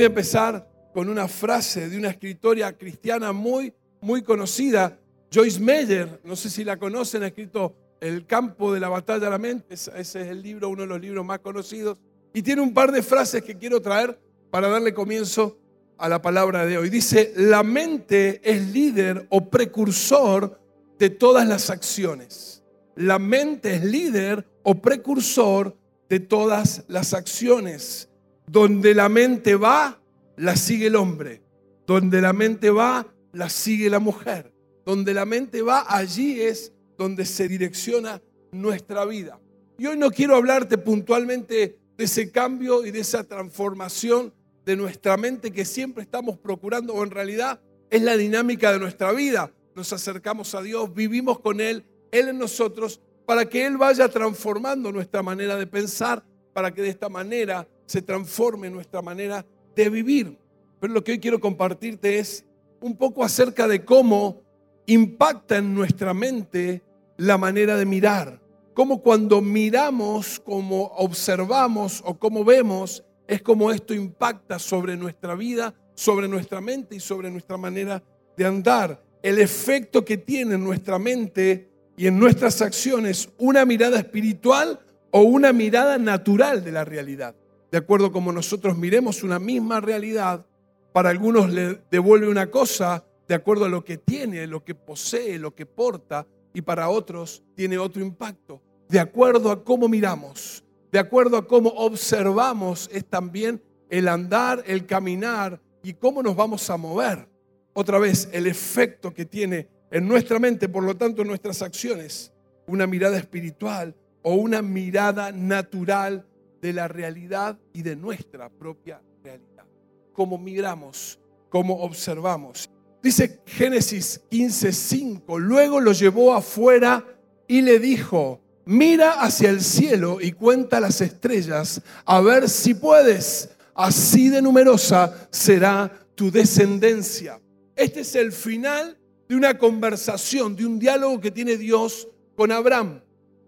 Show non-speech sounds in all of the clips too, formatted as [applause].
Voy a empezar con una frase de una escritora cristiana muy, muy conocida, Joyce Meyer. No sé si la conocen, ha escrito El campo de la batalla de la mente. Ese es el libro, uno de los libros más conocidos. Y tiene un par de frases que quiero traer para darle comienzo a la palabra de hoy. Dice, la mente es líder o precursor de todas las acciones. La mente es líder o precursor de todas las acciones. Donde la mente va, la sigue el hombre. Donde la mente va, la sigue la mujer. Donde la mente va, allí es donde se direcciona nuestra vida. Y hoy no quiero hablarte puntualmente de ese cambio y de esa transformación de nuestra mente que siempre estamos procurando, o en realidad es la dinámica de nuestra vida. Nos acercamos a Dios, vivimos con Él, Él en nosotros, para que Él vaya transformando nuestra manera de pensar, para que de esta manera se transforme nuestra manera de vivir. Pero lo que hoy quiero compartirte es un poco acerca de cómo impacta en nuestra mente la manera de mirar. Cómo cuando miramos, como observamos o como vemos, es como esto impacta sobre nuestra vida, sobre nuestra mente y sobre nuestra manera de andar. El efecto que tiene en nuestra mente y en nuestras acciones una mirada espiritual o una mirada natural de la realidad. De acuerdo como nosotros miremos una misma realidad, para algunos le devuelve una cosa de acuerdo a lo que tiene, lo que posee, lo que porta, y para otros tiene otro impacto. De acuerdo a cómo miramos, de acuerdo a cómo observamos, es también el andar, el caminar y cómo nos vamos a mover. Otra vez, el efecto que tiene en nuestra mente, por lo tanto en nuestras acciones, una mirada espiritual o una mirada natural de la realidad y de nuestra propia realidad. Cómo miramos, cómo observamos. Dice Génesis 15:5, luego lo llevó afuera y le dijo, mira hacia el cielo y cuenta las estrellas, a ver si puedes. Así de numerosa será tu descendencia. Este es el final de una conversación, de un diálogo que tiene Dios con Abraham.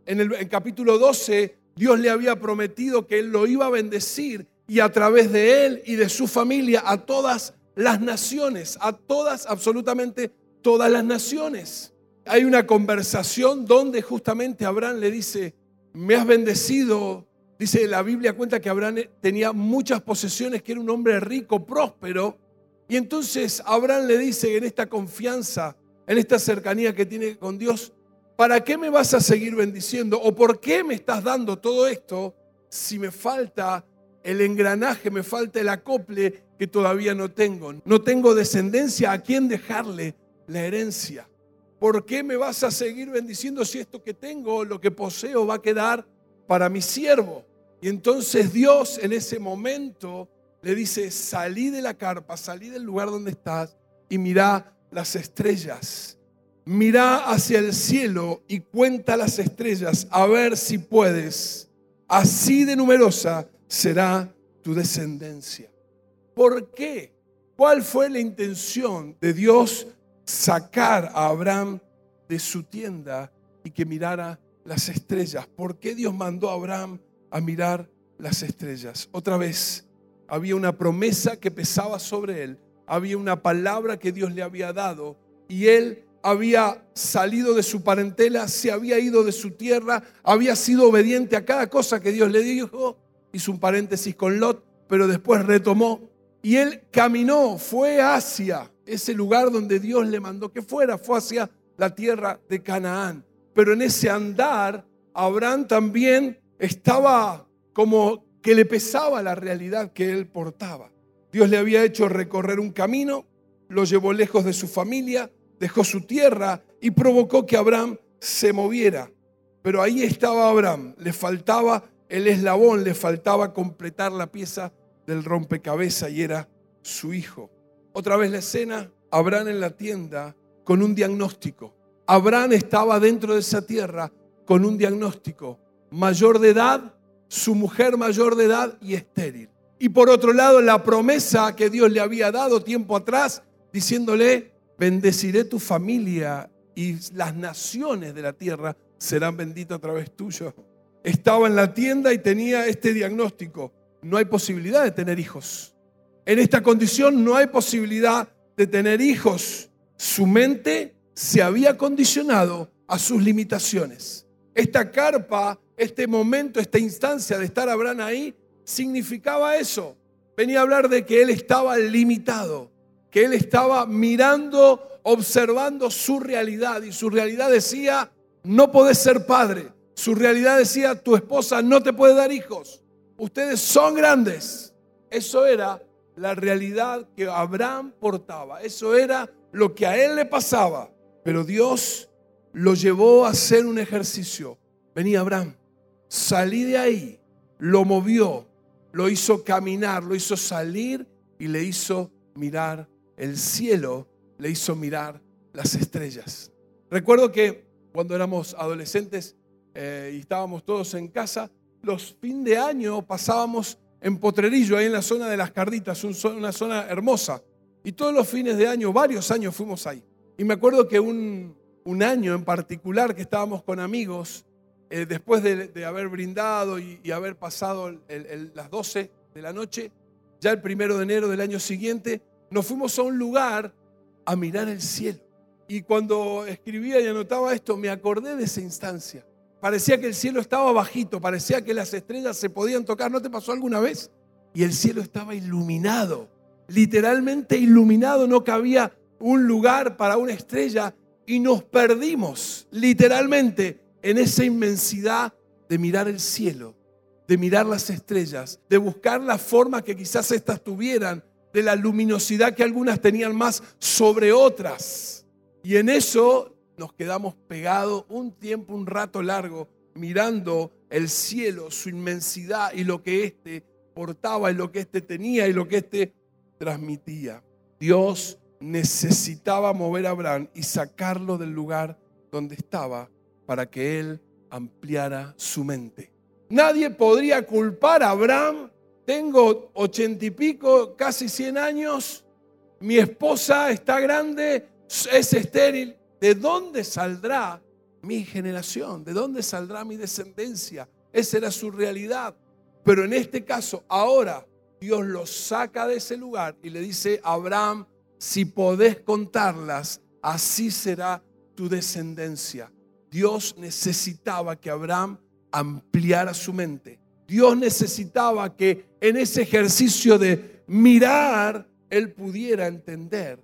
En el capítulo 12, Dios le había prometido que él lo iba a bendecir y a través de él y de su familia a todas las naciones, a todas, absolutamente todas las naciones hay una conversación donde justamente Abraham le dice, me has bendecido. Dice la Biblia cuenta que Abraham tenía muchas posesiones, que era un hombre rico, próspero. Y entonces Abraham le dice en esta confianza, en esta cercanía que tiene con Dios, ¿para qué me vas a seguir bendiciendo? ¿O por qué me estás dando todo esto si me falta el engranaje, me falta el acople que todavía no tengo? No tengo descendencia a quién dejarle la herencia. ¿por qué me vas a seguir bendiciendo si esto que tengo, lo que poseo, va a quedar para mi siervo? Y entonces Dios en ese momento le dice, salí de la carpa, salí del lugar donde estás y mira las estrellas. Mira hacia el cielo y cuenta las estrellas a ver si puedes. Así de numerosa será tu descendencia. ¿Por qué? ¿Cuál fue la intención de Dios sacar a Abraham de su tienda y que mirara las estrellas. ¿Por qué Dios mandó a Abraham a mirar las estrellas? Otra vez, había una promesa que pesaba sobre él, había una palabra que Dios le había dado y él había salido de su parentela, se había ido de su tierra, había sido obediente a cada cosa que Dios le dijo, hizo un paréntesis con Lot, pero después retomó y él caminó, fue hacia ese lugar donde Dios le mandó que fuera, fue hacia la tierra de Canaán. Pero en ese andar, Abraham también estaba como que le pesaba la realidad que él portaba. Dios le había hecho recorrer un camino, lo llevó lejos de su familia, dejó su tierra y provocó que Abraham se moviera. Pero ahí estaba Abraham, le faltaba el eslabón, le faltaba completar la pieza del rompecabezas y era su hijo. Otra vez la escena, Abraham en la tienda con un diagnóstico. Abraham estaba dentro de esa tierra con un diagnóstico. Mayor de edad, su mujer mayor de edad y estéril. Y por otro lado, la promesa que Dios le había dado tiempo atrás, diciéndole, bendeciré tu familia y las naciones de la tierra serán benditas a través tuyo. Estaba en la tienda y tenía este diagnóstico. No hay posibilidad de tener hijos En esta condición no hay posibilidad de tener hijos. Su mente se había condicionado a sus limitaciones. Esta carpa, este momento, esta instancia de estar Abraham ahí, significaba eso. Venía a hablar de que él estaba limitado, que él estaba mirando, observando su realidad y su realidad decía, no podés ser padre. Su realidad decía, tu esposa no te puede dar hijos. Ustedes son grandes. Eso era la realidad que Abraham portaba. Eso era lo que a él le pasaba. Pero Dios lo llevó a hacer un ejercicio. Venía Abraham, salí de ahí, lo movió, lo hizo caminar, lo hizo salir y le hizo mirar el cielo, le hizo mirar las estrellas. Recuerdo que cuando éramos adolescentes eh, y estábamos todos en casa, los fin de año pasábamos en Potrerillo, ahí en la zona de las Carditas, una zona hermosa. Y todos los fines de año, varios años fuimos ahí. Y me acuerdo que un, año en particular que estábamos con amigos, eh, después de, haber brindado y, haber pasado las 12 de la noche, ya el primero de enero del año siguiente, nos fuimos a un lugar a mirar el cielo. Y cuando escribía y anotaba esto, me acordé de esa instancia. Parecía que el cielo estaba bajito, parecía que las estrellas se podían tocar. ¿No te pasó alguna vez? Y el cielo estaba iluminado, literalmente iluminado, no cabía un lugar para una estrella y nos perdimos literalmente en esa inmensidad de mirar el cielo, de mirar las estrellas, de buscar la forma que quizás éstas tuvieran, de la luminosidad que algunas tenían más sobre otras. Y en eso nos quedamos pegados un tiempo, un rato largo, mirando el cielo, su inmensidad y lo que éste portaba y lo que éste tenía y lo que éste transmitía. Dios necesitaba mover a Abraham y sacarlo del lugar donde estaba para que él ampliara su mente. Nadie podría culpar a Abraham. Tengo ochenta y pico, casi cien años. Mi esposa está grande, es estéril. ¿De dónde saldrá mi generación? ¿De dónde saldrá mi descendencia? Esa era su realidad. Pero en este caso, ahora Dios lo saca de ese lugar y le dice a Abraham, si podés contarlas, así será tu descendencia. Dios necesitaba que Abraham ampliara su mente. Dios necesitaba que en ese ejercicio de mirar, él pudiera entender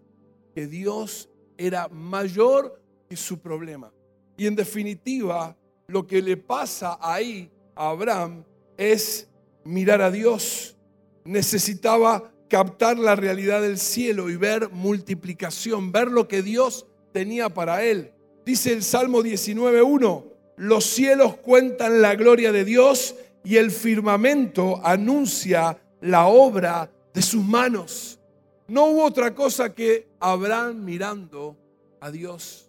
que Dios era mayor que su problema. Y en definitiva, lo que le pasa ahí a Abraham es mirar a Dios. Necesitaba captar la realidad del cielo y ver multiplicación, ver lo que Dios tenía para él. Dice el Salmo 19.1, los cielos cuentan la gloria de Dios y el firmamento anuncia la obra de sus manos. No hubo otra cosa que Abraham mirando a Dios.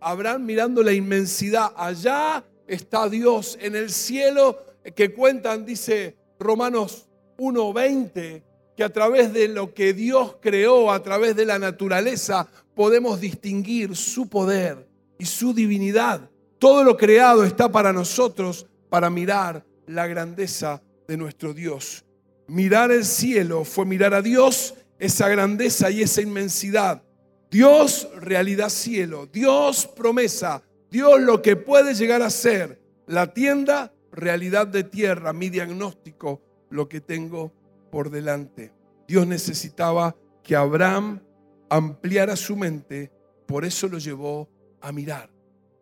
Abraham mirando la inmensidad. Allá está Dios en el cielo que cuentan, dice Romanos 1.20, que a través de lo que Dios creó, a través de la naturaleza, podemos distinguir su poder y su divinidad. Todo lo creado está para nosotros para mirar la grandeza de nuestro Dios. Mirar el cielo fue mirar a Dios esa grandeza y esa inmensidad. Dios, realidad cielo. Dios, promesa. Dios, lo que puede llegar a ser. La tienda, realidad de tierra. Mi diagnóstico, lo que tengo por delante. Dios necesitaba que Abraham ampliara su mente, por eso lo llevó a mirar.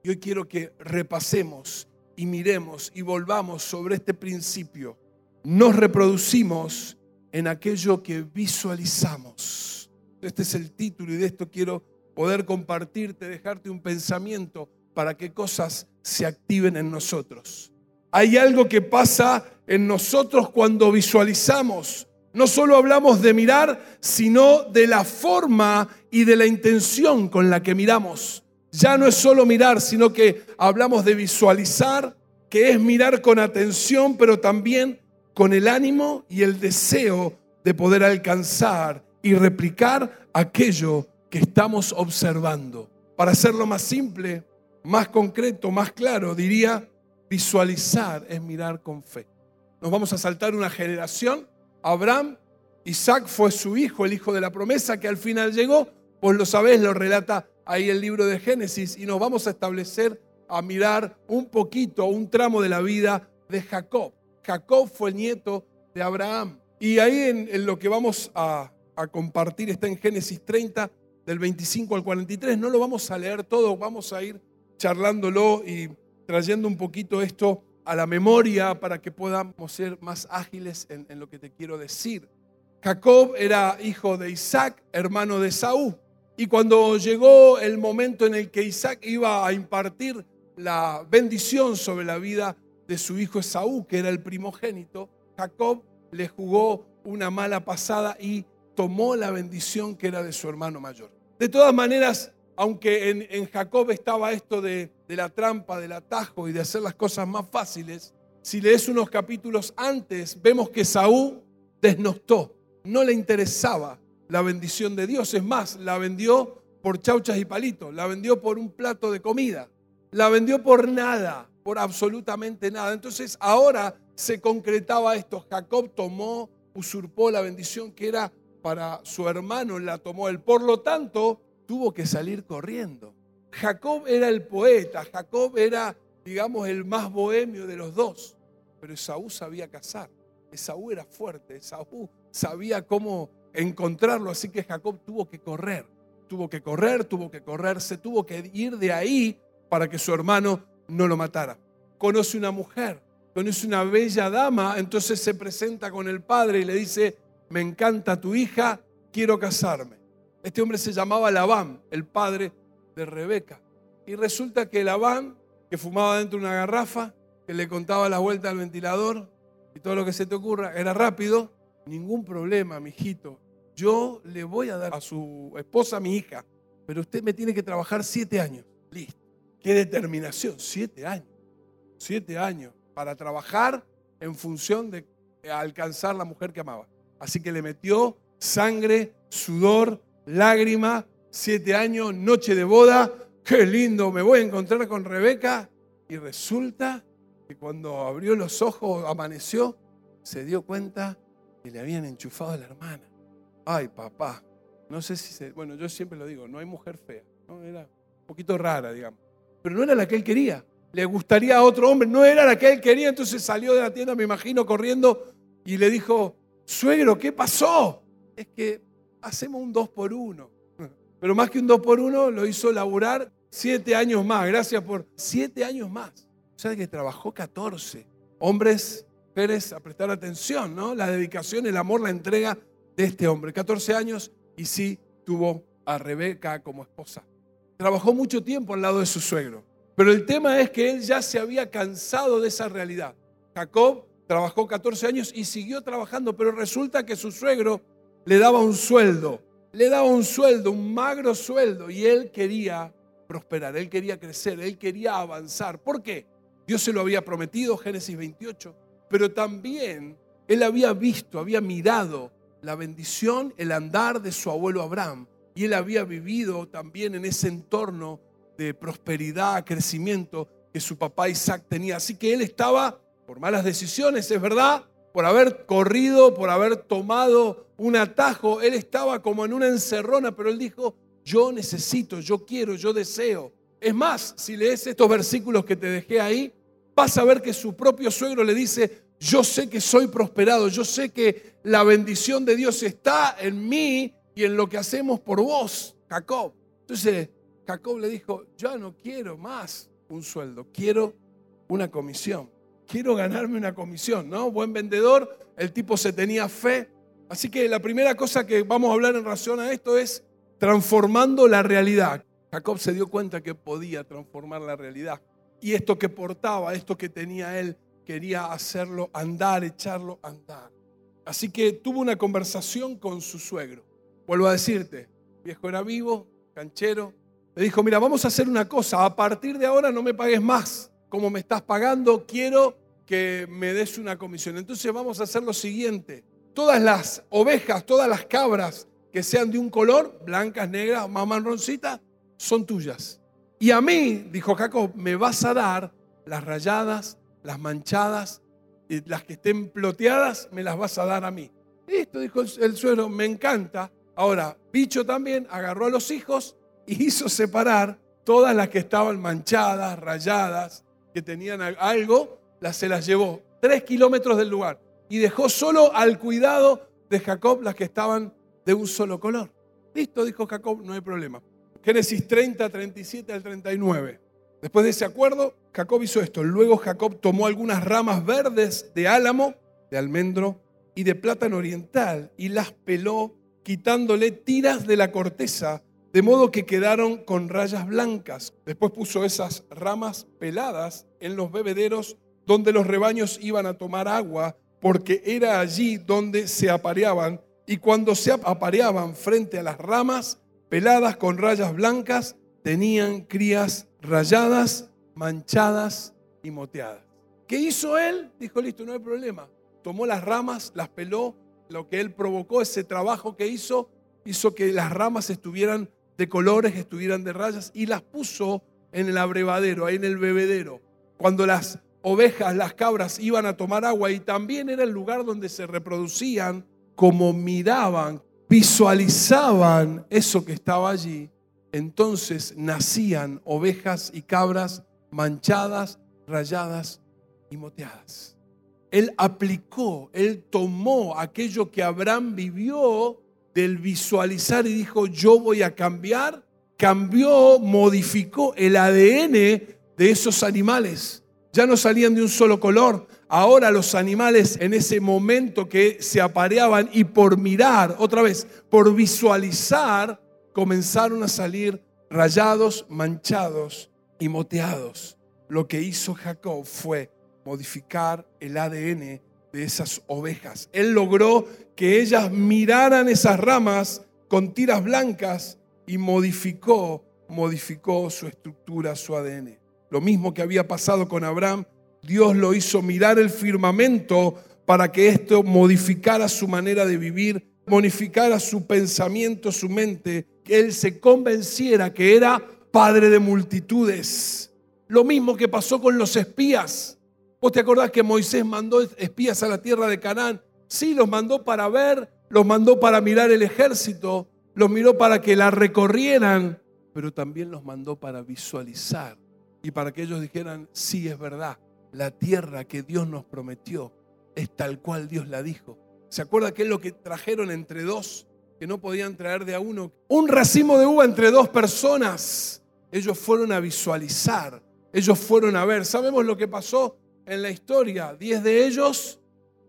Y hoy quiero que repasemos y miremos y volvamos sobre este principio. Nos reproducimos en aquello que visualizamos. Este es el título y de esto quiero poder compartirte, dejarte un pensamiento para que cosas se activen en nosotros. Hay algo que pasa en nosotros cuando visualizamos. No solo hablamos de mirar, sino de la forma y de la intención con la que miramos. Ya no es solo mirar, sino que hablamos de visualizar, que es mirar con atención, pero también con el ánimo y el deseo de poder alcanzar y replicar aquello que estamos observando. Para hacerlo más simple, más concreto, más claro, diría, visualizar es mirar con fe. Nos vamos a saltar una generación, Abraham, Isaac fue su hijo, el hijo de la promesa, que al final llegó, pues lo sabés, lo relata ahí el libro de Génesis, y nos vamos a establecer a mirar un poquito, un tramo de la vida de Jacob. Jacob fue el nieto de Abraham. Y ahí en, lo que vamos a, compartir está en Génesis 30, del 25 al 43. No lo vamos a leer todo, vamos a ir charlándolo y trayendo un poquito esto a la memoria para que podamos ser más ágiles en, lo que te quiero decir. Jacob era hijo de Isaac, hermano de Saúl. Y cuando llegó el momento en el que Isaac iba a impartir la bendición sobre la vida de su hijo Esaú, que era el primogénito, Jacob le jugó una mala pasada y tomó la bendición que era de su hermano mayor. De todas maneras, aunque en, Jacob estaba esto de, la trampa, del atajo y de hacer las cosas más fáciles, si lees unos capítulos antes, vemos que Saúl desnostó, no le interesaba la bendición de Dios. Es más, la vendió por chauchas y palitos, la vendió por un plato de comida, la vendió por nada, por absolutamente nada. Entonces ahora se concretaba esto. Jacob tomó, usurpó la bendición que era para su hermano la tomó él. Por lo tanto, tuvo que salir corriendo. Jacob era el poeta, Jacob era, digamos, el más bohemio de los dos, pero Esaú sabía cazar, Esaú era fuerte, Esaú sabía cómo encontrarlo, así que Jacob tuvo que correr, tuvo que correr, tuvo que correrse, tuvo que ir de ahí para que su hermano no lo matara. Conoce una mujer, conoce una bella dama, entonces se presenta con el padre y le dice, me encanta tu hija, quiero casarme. Este hombre se llamaba Labán, el padre de Rebeca. Y resulta que Labán, que fumaba dentro de una garrafa, que le contaba la vuelta al ventilador y todo lo que se te ocurra, era rápido, ningún problema, mi hijito. Yo le voy a dar a su esposa mi hija, pero usted me tiene que trabajar siete años. Listo. Qué determinación, siete años. Siete años para trabajar en función de alcanzar la mujer que amaba. Así que le metió sangre, sudor, lágrima, siete años, noche de boda. Qué lindo, me voy a encontrar con Rebeca. Y resulta que cuando abrió los ojos, amaneció, se dio cuenta le habían enchufado a la hermana. Ay, papá. No sé si se. Bueno, yo siempre lo digo, no hay mujer fea. ¿no? Era un poquito rara, digamos. Pero no era la que él quería. Le gustaría a otro hombre, no era la que él quería. Entonces salió de la tienda, me imagino, corriendo y le dijo: suegro, ¿qué pasó? Es que hacemos un dos por uno. [laughs] Pero más que un dos por uno, lo hizo laburar siete años más. Gracias por siete años más. O sea que trabajó 14. Hombres, Pérez, a prestar atención, ¿no? La dedicación, el amor, la entrega de este hombre. 14 años y sí tuvo a Rebeca como esposa. Trabajó mucho tiempo al lado de su suegro. Pero el tema es que él ya se había cansado de esa realidad. Jacob Trabajó 14 años y siguió trabajando, pero resulta que su suegro le daba un sueldo, le daba un sueldo, un magro sueldo, y él quería prosperar, él quería crecer, él quería avanzar. ¿Por qué? Dios se lo había prometido, Génesis 28, pero también él había visto, había mirado la bendición, el andar de su abuelo Abraham, y él había vivido también en ese entorno de prosperidad, crecimiento que su papá Isaac tenía. Así que él estaba por malas decisiones, es verdad, por haber corrido, por haber tomado un atajo. Él estaba como en una encerrona, pero él dijo, yo necesito, yo quiero, yo deseo. Es más, si lees estos versículos que te dejé ahí, vas a ver que su propio suegro le dice, yo sé que soy prosperado, yo sé que la bendición de Dios está en mí y en lo que hacemos por vos, Jacob. Entonces, Jacob le dijo, yo no quiero más un sueldo, quiero una comisión quiero ganarme una comisión, ¿no? Buen vendedor, el tipo se tenía fe. Así que la primera cosa que vamos a hablar en relación a esto es transformando la realidad. Jacob se dio cuenta que podía transformar la realidad. Y esto que portaba, esto que tenía él, quería hacerlo andar, echarlo andar. Así que tuvo una conversación con su suegro. Vuelvo a decirte, viejo era vivo, canchero. Le dijo, mira, vamos a hacer una cosa, a partir de ahora no me pagues más como me estás pagando, quiero que me des una comisión. Entonces vamos a hacer lo siguiente. Todas las ovejas, todas las cabras que sean de un color, blancas, negras, más marroncitas, son tuyas. Y a mí, dijo Jacob, me vas a dar las rayadas, las manchadas, y las que estén ploteadas, me las vas a dar a mí. Listo, dijo el, el suegro, me encanta. Ahora, Bicho también agarró a los hijos y hizo separar todas las que estaban manchadas, rayadas, que tenían algo, las, se las llevó tres kilómetros del lugar y dejó solo al cuidado de Jacob las que estaban de un solo color. Listo, dijo Jacob, no hay problema. Génesis 30, 37 al 39. Después de ese acuerdo, Jacob hizo esto. Luego Jacob tomó algunas ramas verdes de álamo, de almendro y de plátano oriental y las peló quitándole tiras de la corteza, de modo que quedaron con rayas blancas. Después puso esas ramas peladas en los bebederos donde los rebaños iban a tomar agua, porque era allí donde se apareaban, y cuando se apareaban frente a las ramas peladas con rayas blancas, tenían crías rayadas, manchadas y moteadas. ¿Qué hizo él? Dijo, listo, no hay problema. Tomó las ramas, las peló, lo que él provocó, ese trabajo que hizo, hizo que las ramas estuvieran de colores, estuvieran de rayas y las puso en el abrevadero, ahí en el bebedero. Cuando las ovejas, las cabras iban a tomar agua y también era el lugar donde se reproducían, como miraban, visualizaban eso que estaba allí, entonces nacían ovejas y cabras manchadas, rayadas y moteadas. Él aplicó, él tomó aquello que Abraham vivió del visualizar y dijo, yo voy a cambiar, cambió, modificó el ADN de esos animales. Ya no salían de un solo color. Ahora los animales en ese momento que se apareaban y por mirar, otra vez, por visualizar, comenzaron a salir rayados, manchados y moteados. Lo que hizo Jacob fue modificar el ADN de esas ovejas. Él logró que ellas miraran esas ramas con tiras blancas y modificó, modificó su estructura, su ADN. Lo mismo que había pasado con Abraham, Dios lo hizo mirar el firmamento para que esto modificara su manera de vivir, modificara su pensamiento, su mente él se convenciera que era padre de multitudes. Lo mismo que pasó con los espías. ¿Vos te acordás que Moisés mandó espías a la tierra de Canaán? Sí, los mandó para ver, los mandó para mirar el ejército, los miró para que la recorrieran, pero también los mandó para visualizar y para que ellos dijeran, sí, es verdad, la tierra que Dios nos prometió es tal cual Dios la dijo. ¿Se acuerda que es lo que trajeron entre dos? que no podían traer de a uno. Un racimo de uva entre dos personas. Ellos fueron a visualizar, ellos fueron a ver. ¿Sabemos lo que pasó en la historia? Diez de ellos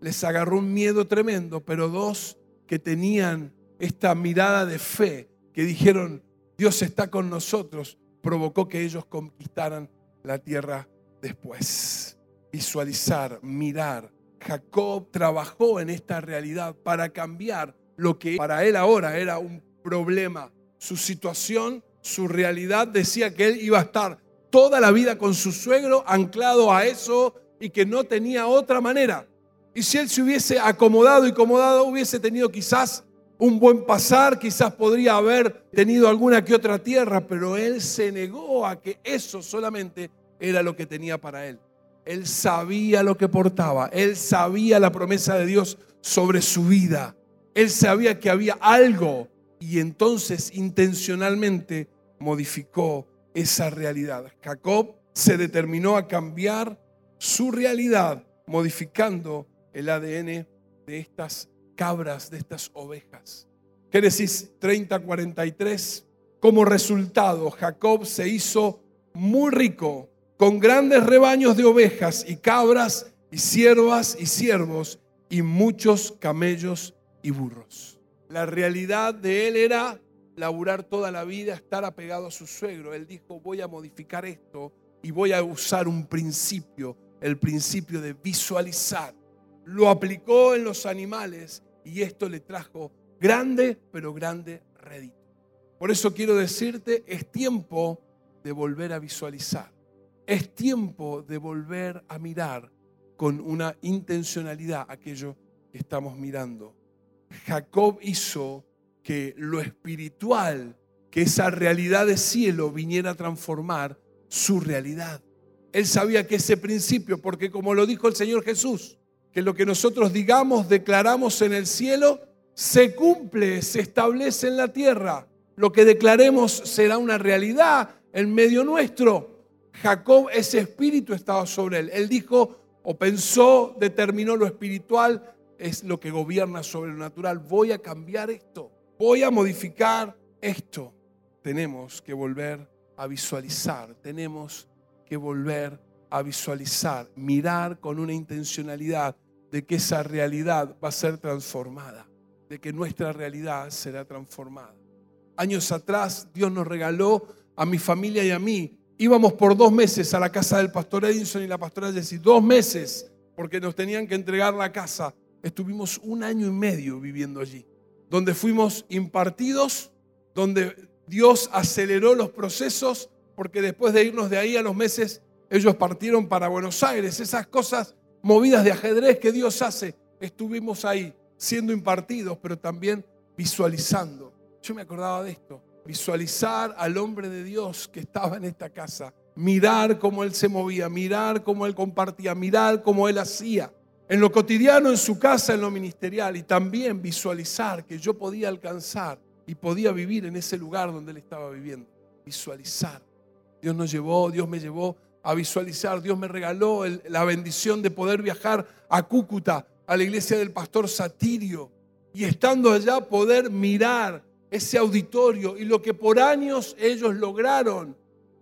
les agarró un miedo tremendo, pero dos que tenían esta mirada de fe, que dijeron, Dios está con nosotros, provocó que ellos conquistaran la tierra después. Visualizar, mirar. Jacob trabajó en esta realidad para cambiar lo que para él ahora era un problema. Su situación, su realidad decía que él iba a estar toda la vida con su suegro anclado a eso y que no tenía otra manera. Y si él se hubiese acomodado y acomodado, hubiese tenido quizás un buen pasar, quizás podría haber tenido alguna que otra tierra, pero él se negó a que eso solamente era lo que tenía para él. Él sabía lo que portaba, él sabía la promesa de Dios sobre su vida. Él sabía que había algo y entonces intencionalmente modificó esa realidad. Jacob se determinó a cambiar su realidad modificando el ADN de estas cabras, de estas ovejas. Génesis 30, 43. Como resultado, Jacob se hizo muy rico con grandes rebaños de ovejas y cabras y siervas y siervos y muchos camellos y burros. La realidad de él era laburar toda la vida, estar apegado a su suegro. Él dijo, voy a modificar esto y voy a usar un principio, el principio de visualizar. Lo aplicó en los animales y esto le trajo grande, pero grande rédito. Por eso quiero decirte, es tiempo de volver a visualizar. Es tiempo de volver a mirar con una intencionalidad aquello que estamos mirando. Jacob hizo que lo espiritual, que esa realidad de cielo viniera a transformar su realidad. Él sabía que ese principio, porque como lo dijo el Señor Jesús, que lo que nosotros digamos, declaramos en el cielo, se cumple, se establece en la tierra. Lo que declaremos será una realidad en medio nuestro. Jacob, ese espíritu estaba sobre él. Él dijo o pensó, determinó lo espiritual, es lo que gobierna sobre lo natural. Voy a cambiar esto, voy a modificar esto. Tenemos que volver a visualizar, tenemos que volver a visualizar, mirar con una intencionalidad de que esa realidad va a ser transformada, de que nuestra realidad será transformada. Años atrás Dios nos regaló a mi familia y a mí. Íbamos por dos meses a la casa del pastor Edinson y la pastora Jessie, dos meses, porque nos tenían que entregar la casa. Estuvimos un año y medio viviendo allí, donde fuimos impartidos, donde Dios aceleró los procesos, porque después de irnos de ahí a los meses, ellos partieron para Buenos Aires. Esas cosas movidas de ajedrez que Dios hace, estuvimos ahí siendo impartidos, pero también visualizando. Yo me acordaba de esto, visualizar al hombre de Dios que estaba en esta casa, mirar cómo él se movía, mirar cómo él compartía, mirar cómo él hacía. En lo cotidiano, en su casa, en lo ministerial, y también visualizar que yo podía alcanzar y podía vivir en ese lugar donde él estaba viviendo. Visualizar. Dios nos llevó, Dios me llevó a visualizar. Dios me regaló la bendición de poder viajar a Cúcuta, a la iglesia del pastor Satirio, y estando allá poder mirar ese auditorio y lo que por años ellos lograron.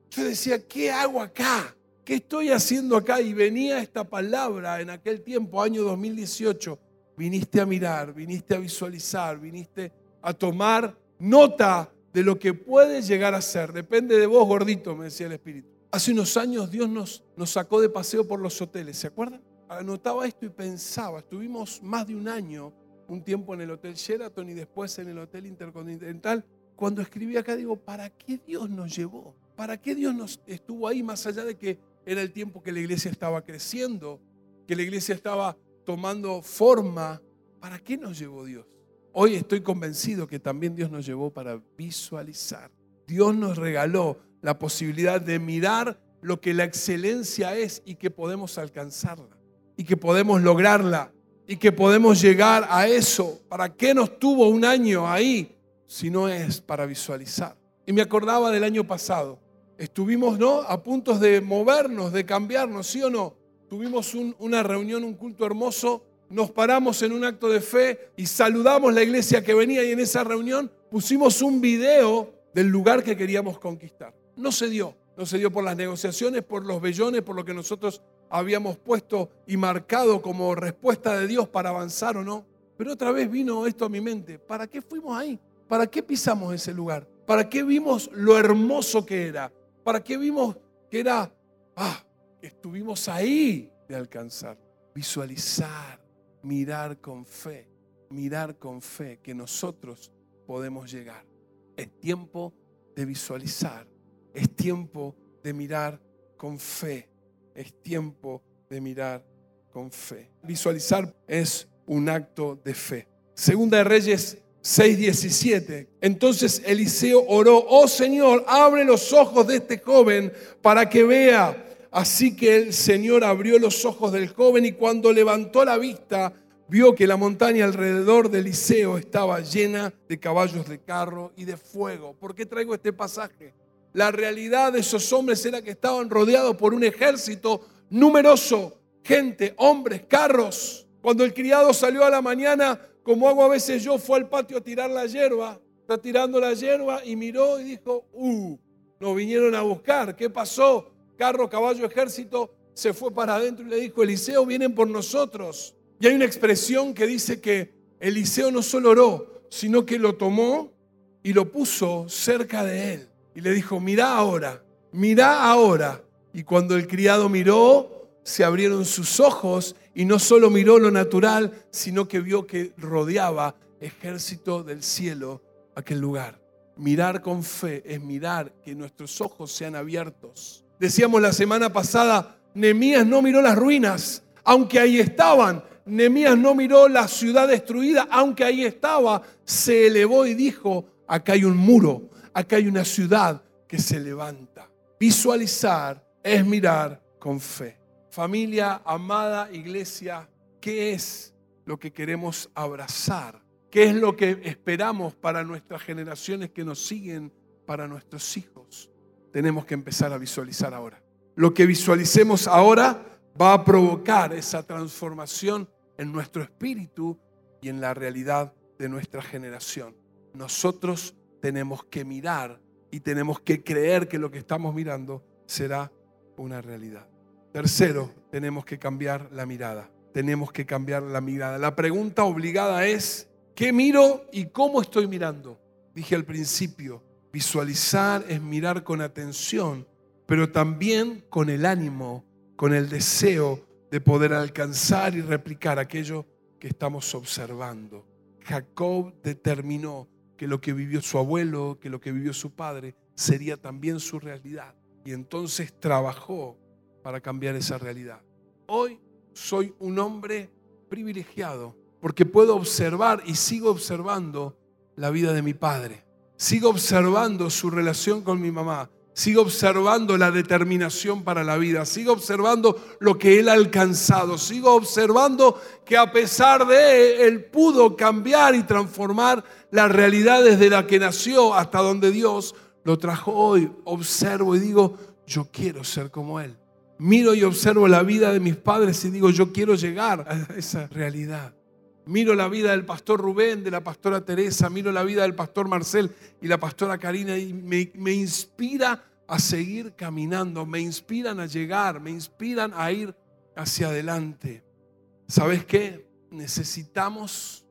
Yo decía, ¿qué hago acá? ¿Qué estoy haciendo acá? Y venía esta palabra en aquel tiempo, año 2018. Viniste a mirar, viniste a visualizar, viniste a tomar nota de lo que puede llegar a ser. Depende de vos, gordito, me decía el Espíritu. Hace unos años Dios nos, nos sacó de paseo por los hoteles, ¿se acuerdan? Anotaba esto y pensaba, estuvimos más de un año, un tiempo en el Hotel Sheraton y después en el Hotel Intercontinental. Cuando escribí acá digo, ¿para qué Dios nos llevó? ¿Para qué Dios nos estuvo ahí más allá de que era el tiempo que la iglesia estaba creciendo, que la iglesia estaba tomando forma? ¿Para qué nos llevó Dios? Hoy estoy convencido que también Dios nos llevó para visualizar. Dios nos regaló la posibilidad de mirar lo que la excelencia es y que podemos alcanzarla y que podemos lograrla y que podemos llegar a eso. ¿Para qué nos tuvo un año ahí si no es para visualizar? Y me acordaba del año pasado. Estuvimos ¿no? a puntos de movernos, de cambiarnos, ¿sí o no? Tuvimos una reunión, un culto hermoso, nos paramos en un acto de fe y saludamos la iglesia que venía y en esa reunión pusimos un video del lugar que queríamos conquistar. No se dio. No se dio por las negociaciones, por los bellones, por lo que nosotros habíamos puesto y marcado como respuesta de Dios para avanzar o no. Pero otra vez vino esto a mi mente. ¿Para qué fuimos ahí? ¿Para qué pisamos ese lugar? ¿Para qué vimos lo hermoso que era? ¿Para qué vimos que era, ah, estuvimos ahí de alcanzar? Visualizar, mirar con fe, mirar con fe que nosotros podemos llegar. Es tiempo de visualizar es tiempo de mirar con fe. Es tiempo de mirar con fe. Visualizar es un acto de fe. Segunda de Reyes 6:17. Entonces Eliseo oró, oh Señor, abre los ojos de este joven para que vea. Así que el Señor abrió los ojos del joven y cuando levantó la vista, vio que la montaña alrededor de Eliseo estaba llena de caballos de carro y de fuego. ¿Por qué traigo este pasaje? La realidad de esos hombres era que estaban rodeados por un ejército numeroso, gente, hombres, carros. Cuando el criado salió a la mañana, como hago a veces yo, fue al patio a tirar la hierba, está tirando la hierba y miró y dijo, uh, nos vinieron a buscar, ¿qué pasó? Carro, caballo, ejército, se fue para adentro y le dijo, Eliseo, vienen por nosotros. Y hay una expresión que dice que Eliseo no solo oró, sino que lo tomó y lo puso cerca de él y le dijo, mira ahora, mira ahora. Y cuando el criado miró, se abrieron sus ojos y no solo miró lo natural, sino que vio que rodeaba ejército del cielo aquel lugar. Mirar con fe es mirar que nuestros ojos sean abiertos. Decíamos la semana pasada, Nemías no miró las ruinas, aunque ahí estaban. Nemías no miró la ciudad destruida, aunque ahí estaba. Se elevó y dijo, acá hay un muro, acá hay una ciudad que se levanta. Visualizar es mirar con fe. Familia, amada iglesia, qué es lo que queremos abrazar, qué es lo que esperamos para nuestras generaciones que nos siguen, para nuestros hijos. Tenemos que empezar a visualizar ahora. Lo que visualicemos ahora va a provocar esa transformación en nuestro espíritu y en la realidad de nuestra generación. Nosotros tenemos que mirar y tenemos que creer que lo que estamos mirando será una realidad. Tercero, tenemos que cambiar la mirada. Tenemos que cambiar la mirada. La pregunta obligada es, ¿qué miro y cómo estoy mirando? Dije al principio, visualizar es mirar con atención, pero también con el ánimo, con el deseo de poder alcanzar y replicar aquello que estamos observando. Jacob determinó que lo que vivió su abuelo, que lo que vivió su padre, sería también su realidad. Y entonces trabajó para cambiar esa realidad. Hoy soy un hombre privilegiado porque puedo observar y sigo observando la vida de mi padre. Sigo observando su relación con mi mamá. Sigo observando la determinación para la vida. Sigo observando lo que él ha alcanzado. Sigo observando que a pesar de él pudo cambiar y transformar la realidad desde la que nació hasta donde Dios lo trajo hoy. Observo y digo, yo quiero ser como él. Miro y observo la vida de mis padres y digo, yo quiero llegar a esa realidad. Miro la vida del pastor Rubén, de la pastora Teresa, miro la vida del pastor Marcel y la pastora Karina y me, inspira a seguir caminando, me inspiran a llegar, me inspiran a ir hacia adelante. ¿Sabes qué? Necesitamos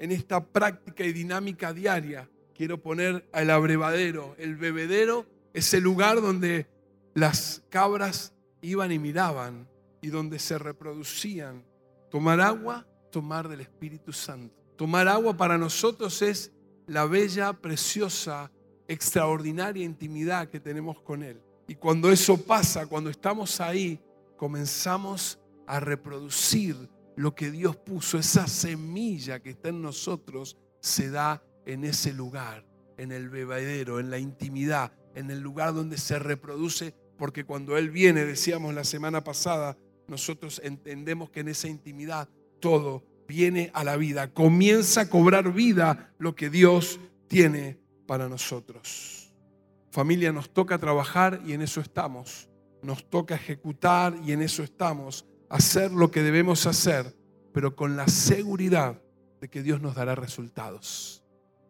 en esta práctica y dinámica diaria, quiero poner al abrevadero. El bebedero es el lugar donde las cabras iban y miraban y donde se reproducían. Tomar agua tomar del Espíritu Santo. Tomar agua para nosotros es la bella, preciosa, extraordinaria intimidad que tenemos con Él. Y cuando eso pasa, cuando estamos ahí, comenzamos a reproducir lo que Dios puso, esa semilla que está en nosotros, se da en ese lugar, en el bebedero, en la intimidad, en el lugar donde se reproduce, porque cuando Él viene, decíamos la semana pasada, nosotros entendemos que en esa intimidad todo viene a la vida, comienza a cobrar vida lo que Dios tiene para nosotros. Familia, nos toca trabajar y en eso estamos. Nos toca ejecutar y en eso estamos. Hacer lo que debemos hacer, pero con la seguridad de que Dios nos dará resultados.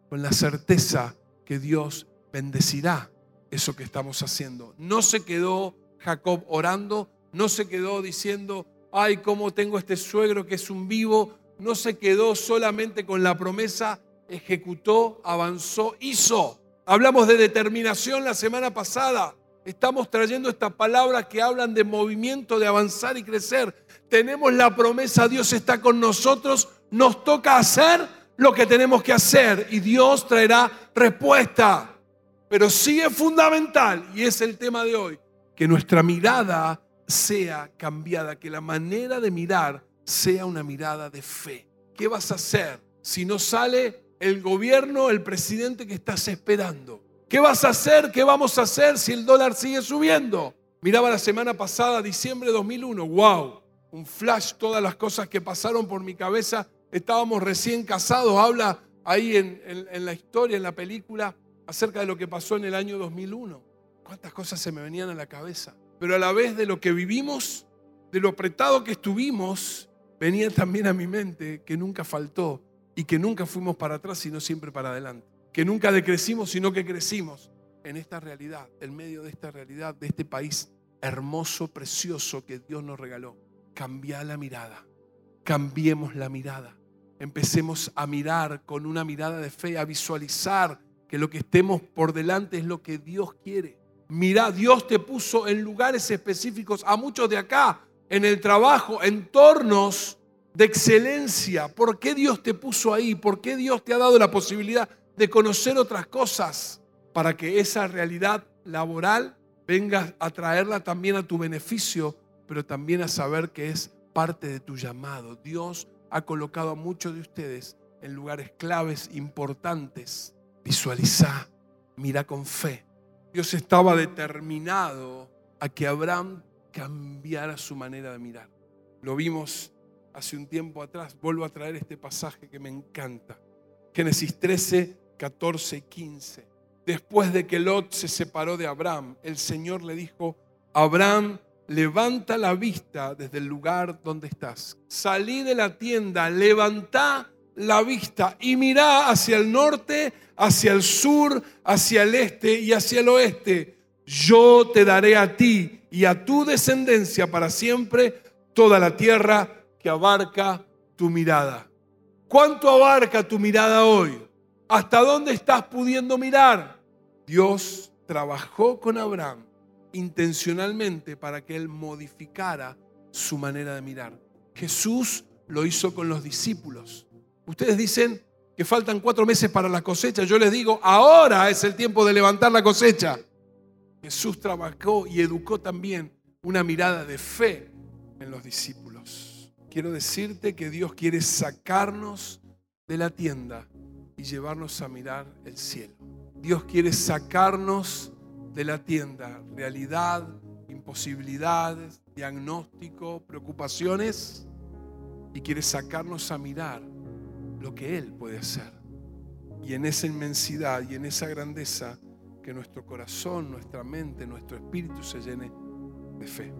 Con la certeza que Dios bendecirá eso que estamos haciendo. No se quedó Jacob orando, no se quedó diciendo, ay, cómo tengo este suegro que es un vivo, no se quedó solamente con la promesa, ejecutó, avanzó, hizo. Hablamos de determinación la semana pasada. Estamos trayendo estas palabras que hablan de movimiento, de avanzar y crecer. Tenemos la promesa, Dios está con nosotros, nos toca hacer lo que tenemos que hacer y Dios traerá respuesta. Pero sí es fundamental, y es el tema de hoy, que nuestra mirada sea cambiada, que la manera de mirar sea una mirada de fe. ¿Qué vas a hacer si no sale el gobierno, el presidente que estás esperando? ¿Qué vas a hacer? ¿Qué vamos a hacer si el dólar sigue subiendo? Miraba la semana pasada, diciembre de 2001, wow, un flash, todas las cosas que pasaron por mi cabeza. Estábamos recién casados, habla ahí en, en la historia, en la película, acerca de lo que pasó en el año 2001. ¿Cuántas cosas se me venían a la cabeza? Pero a la vez de lo que vivimos, de lo apretado que estuvimos, venía también a mi mente que nunca faltó y que nunca fuimos para atrás, sino siempre para adelante. Que nunca decrecimos, sino que crecimos en esta realidad, en medio de esta realidad, de este país hermoso, precioso que Dios nos regaló. Cambia la mirada, cambiemos la mirada. Empecemos a mirar con una mirada de fe, a visualizar que lo que estemos por delante es lo que Dios quiere Mira, Dios te puso en lugares específicos, a muchos de acá, en el trabajo, entornos de excelencia. ¿Por qué Dios te puso ahí? ¿Por qué Dios te ha dado la posibilidad de conocer otras cosas? Para que esa realidad laboral venga a traerla también a tu beneficio, pero también a saber que es parte de tu llamado. Dios ha colocado a muchos de ustedes en lugares claves, importantes. Visualiza, mira con fe Dios estaba determinado a que Abraham cambiara su manera de mirar. Lo vimos hace un tiempo atrás, vuelvo a traer este pasaje que me encanta. Génesis 13, 14 y 15. Después de que Lot se separó de Abraham, el Señor le dijo, Abraham, levanta la vista desde el lugar donde estás. Salí de la tienda, levanta la vista y mira hacia el norte, hacia el sur, hacia el este y hacia el oeste. Yo te daré a ti y a tu descendencia para siempre toda la tierra que abarca tu mirada. ¿Cuánto abarca tu mirada hoy? ¿Hasta dónde estás pudiendo mirar? Dios trabajó con Abraham intencionalmente para que él modificara su manera de mirar. Jesús lo hizo con los discípulos. Ustedes dicen que faltan cuatro meses para la cosecha. Yo les digo, ahora es el tiempo de levantar la cosecha. Jesús trabajó y educó también una mirada de fe en los discípulos. Quiero decirte que Dios quiere sacarnos de la tienda y llevarnos a mirar el cielo. Dios quiere sacarnos de la tienda realidad, imposibilidades, diagnóstico, preocupaciones y quiere sacarnos a mirar lo que Él puede hacer. Y en esa inmensidad y en esa grandeza que nuestro corazón, nuestra mente, nuestro espíritu se llene de fe.